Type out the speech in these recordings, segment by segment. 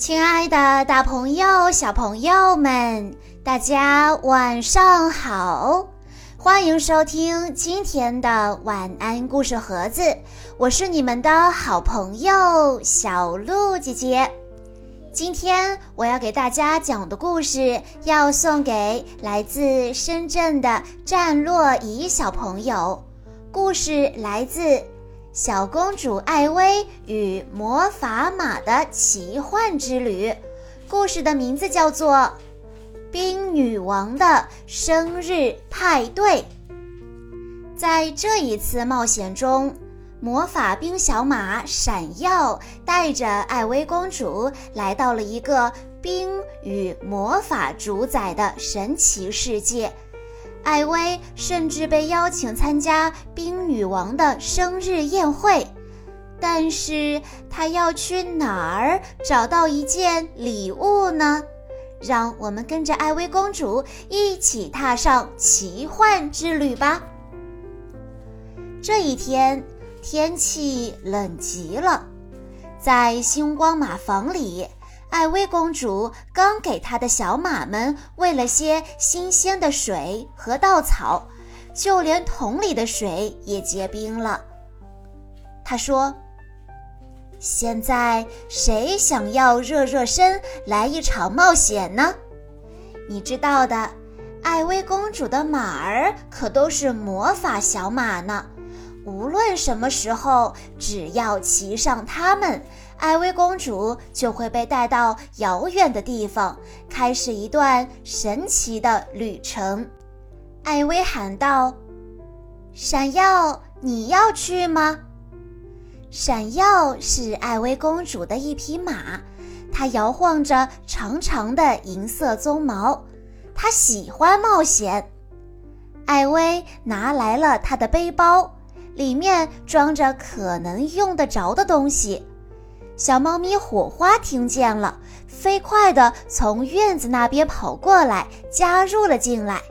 亲爱的，大朋友、小朋友们，大家晚上好！欢迎收听今天的晚安故事盒子，我是你们的好朋友小鹿姐姐。今天我要给大家讲的故事，要送给来自深圳的战洛仪小朋友。故事来自。小公主艾薇与魔法马的奇幻之旅，故事的名字叫做《冰女王的生日派对》。在这一次冒险中，魔法冰小马闪耀带着艾薇公主来到了一个冰与魔法主宰的神奇世界。艾薇甚至被邀请参加冰女王的生日宴会，但是她要去哪儿找到一件礼物呢？让我们跟着艾薇公主一起踏上奇幻之旅吧。这一天天气冷极了，在星光马房里。艾薇公主刚给她的小马们喂了些新鲜的水和稻草，就连桶里的水也结冰了。她说：“现在谁想要热热身，来一场冒险呢？你知道的，艾薇公主的马儿可都是魔法小马呢。”无论什么时候，只要骑上它们，艾薇公主就会被带到遥远的地方，开始一段神奇的旅程。艾薇喊道：“闪耀，你要去吗？”闪耀是艾薇公主的一匹马，它摇晃着长长的银色鬃毛，它喜欢冒险。艾薇拿来了她的背包。里面装着可能用得着的东西。小猫咪火花听见了，飞快地从院子那边跑过来，加入了进来。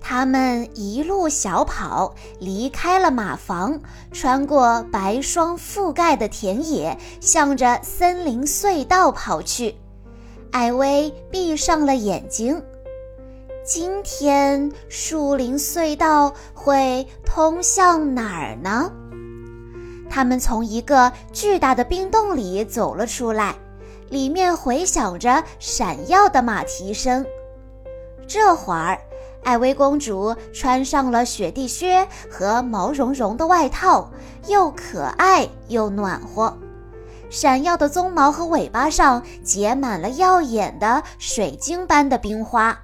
他们一路小跑，离开了马房，穿过白霜覆盖的田野，向着森林隧道跑去。艾薇闭上了眼睛。今天树林隧道会通向哪儿呢？他们从一个巨大的冰洞里走了出来，里面回响着闪耀的马蹄声。这会儿，艾薇公主穿上了雪地靴和毛茸茸的外套，又可爱又暖和。闪耀的鬃毛和尾巴上结满了耀眼的水晶般的冰花。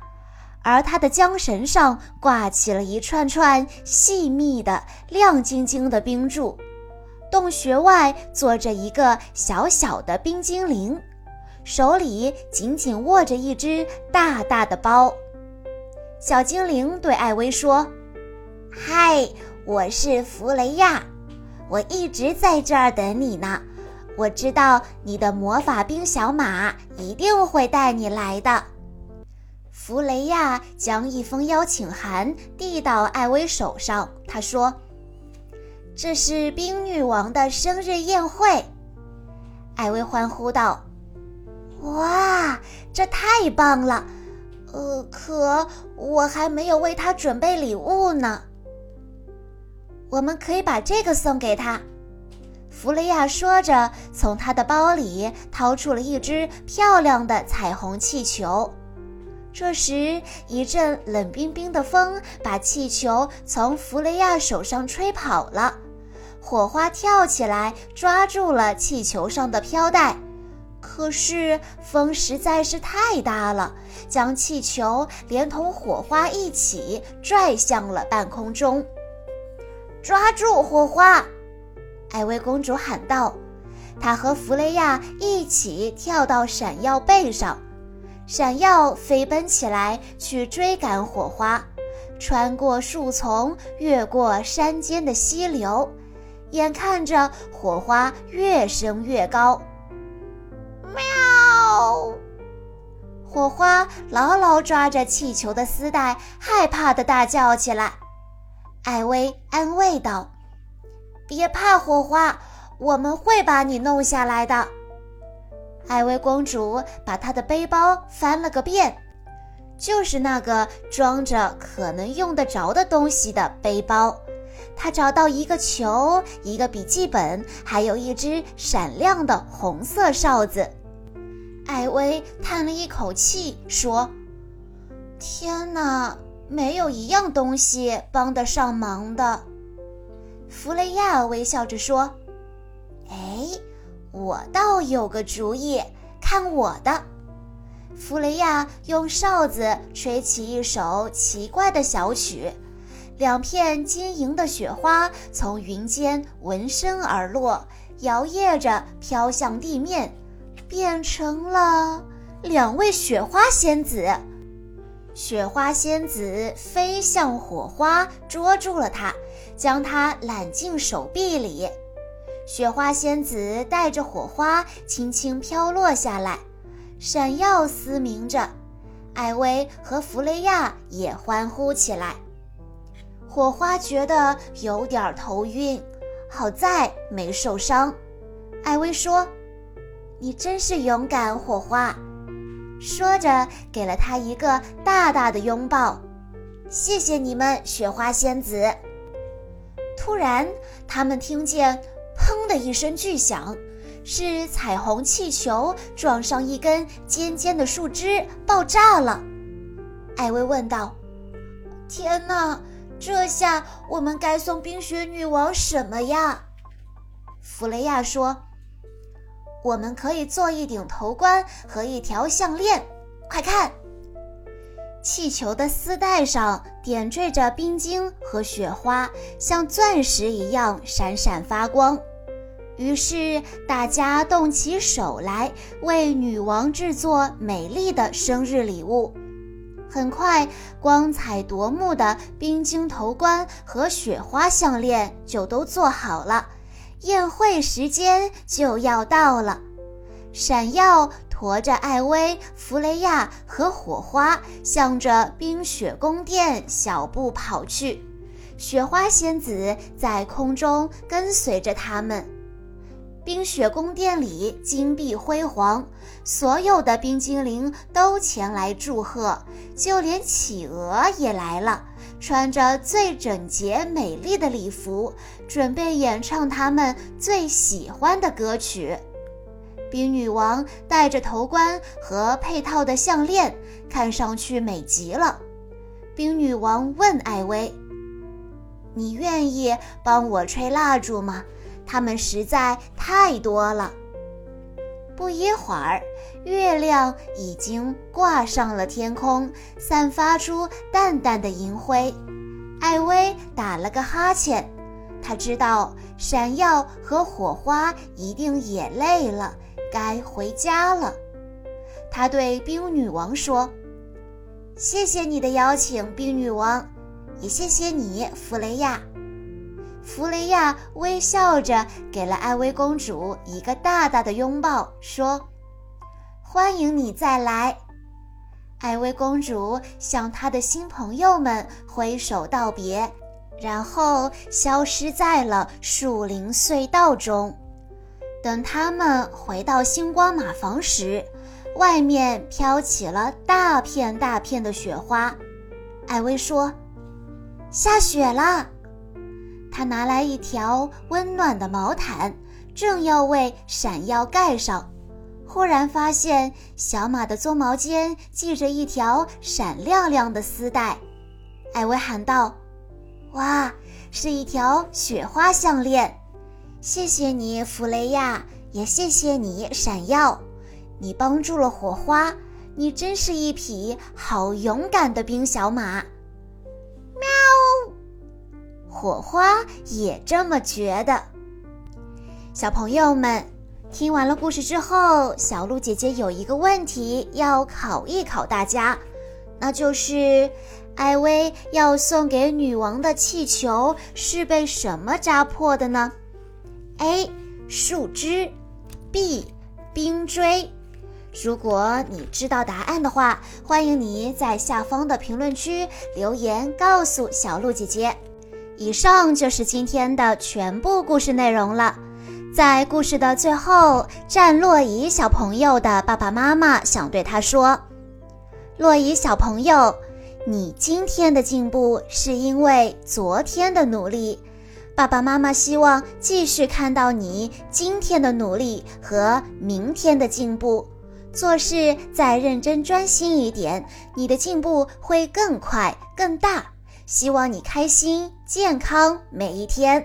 而它的缰绳上挂起了一串串细密的、亮晶晶的冰柱，洞穴外坐着一个小小的冰精灵，手里紧紧握着一只大大的包。小精灵对艾薇说：“嗨，我是弗雷亚，我一直在这儿等你呢。我知道你的魔法冰小马一定会带你来的。”弗雷亚将一封邀请函递到艾薇手上，他说：“这是冰女王的生日宴会。”艾薇欢呼道：“哇，这太棒了！呃，可我还没有为她准备礼物呢。我们可以把这个送给她。”弗雷亚说着，从她的包里掏出了一只漂亮的彩虹气球。这时，一阵冷冰冰的风把气球从弗雷亚手上吹跑了，火花跳起来抓住了气球上的飘带。可是风实在是太大了，将气球连同火花一起拽向了半空中。抓住火花！艾薇公主喊道。她和弗雷亚一起跳到闪耀背上。闪耀飞奔起来，去追赶火花，穿过树丛，越过山间的溪流，眼看着火花越升越高。喵！火花牢牢抓着气球的丝带，害怕的大叫起来。艾薇安慰道：“别怕，火花，我们会把你弄下来的。”艾薇公主把她的背包翻了个遍，就是那个装着可能用得着的东西的背包。她找到一个球、一个笔记本，还有一只闪亮的红色哨子。艾薇叹了一口气，说：“天哪，没有一样东西帮得上忙的。”弗雷亚微笑着说：“哎。”我倒有个主意，看我的！弗雷亚用哨子吹起一首奇怪的小曲，两片晶莹的雪花从云间闻声而落，摇曳着飘向地面，变成了两位雪花仙子。雪花仙子飞向火花，捉住了它，将它揽进手臂里。雪花仙子带着火花轻轻飘落下来，闪耀嘶鸣着。艾薇和弗雷亚也欢呼起来。火花觉得有点头晕，好在没受伤。艾薇说：“你真是勇敢，火花。”说着，给了他一个大大的拥抱。谢谢你们，雪花仙子。突然，他们听见。砰的一声巨响，是彩虹气球撞上一根尖尖的树枝，爆炸了。艾薇问道：“天哪，这下我们该送冰雪女王什么呀？”弗雷亚说：“我们可以做一顶头冠和一条项链。快看，气球的丝带上点缀着冰晶和雪花，像钻石一样闪闪发光。”于是大家动起手来，为女王制作美丽的生日礼物。很快，光彩夺目的冰晶头冠和雪花项链就都做好了。宴会时间就要到了，闪耀驮着艾薇、弗雷亚和火花，向着冰雪宫殿小步跑去。雪花仙子在空中跟随着他们。冰雪宫殿里金碧辉煌，所有的冰精灵都前来祝贺，就连企鹅也来了，穿着最整洁美丽的礼服，准备演唱他们最喜欢的歌曲。冰女王戴着头冠和配套的项链，看上去美极了。冰女王问艾薇：“你愿意帮我吹蜡烛吗？”它们实在太多了。不一会儿，月亮已经挂上了天空，散发出淡淡的银辉。艾薇打了个哈欠，她知道闪耀和火花一定也累了，该回家了。他对冰女王说：“谢谢你的邀请，冰女王，也谢谢你，弗雷亚。”弗雷亚微笑着给了艾薇公主一个大大的拥抱，说：“欢迎你再来。”艾薇公主向她的新朋友们挥手道别，然后消失在了树林隧道中。等他们回到星光马房时，外面飘起了大片大片的雪花。艾薇说：“下雪了。”他拿来一条温暖的毛毯，正要为闪耀盖上，忽然发现小马的鬃毛间系着一条闪亮亮的丝带。艾薇喊道：“哇，是一条雪花项链！谢谢你，弗雷亚，也谢谢你，闪耀，你帮助了火花，你真是一匹好勇敢的冰小马。”喵火花也这么觉得。小朋友们，听完了故事之后，小鹿姐姐有一个问题要考一考大家，那就是艾薇要送给女王的气球是被什么扎破的呢？A. 树枝，B. 冰锥。如果你知道答案的话，欢迎你在下方的评论区留言告诉小鹿姐姐。以上就是今天的全部故事内容了。在故事的最后，战洛伊小朋友的爸爸妈妈想对他说：“洛伊小朋友，你今天的进步是因为昨天的努力。爸爸妈妈希望继续看到你今天的努力和明天的进步。做事再认真专心一点，你的进步会更快更大。希望你开心健康每一天。”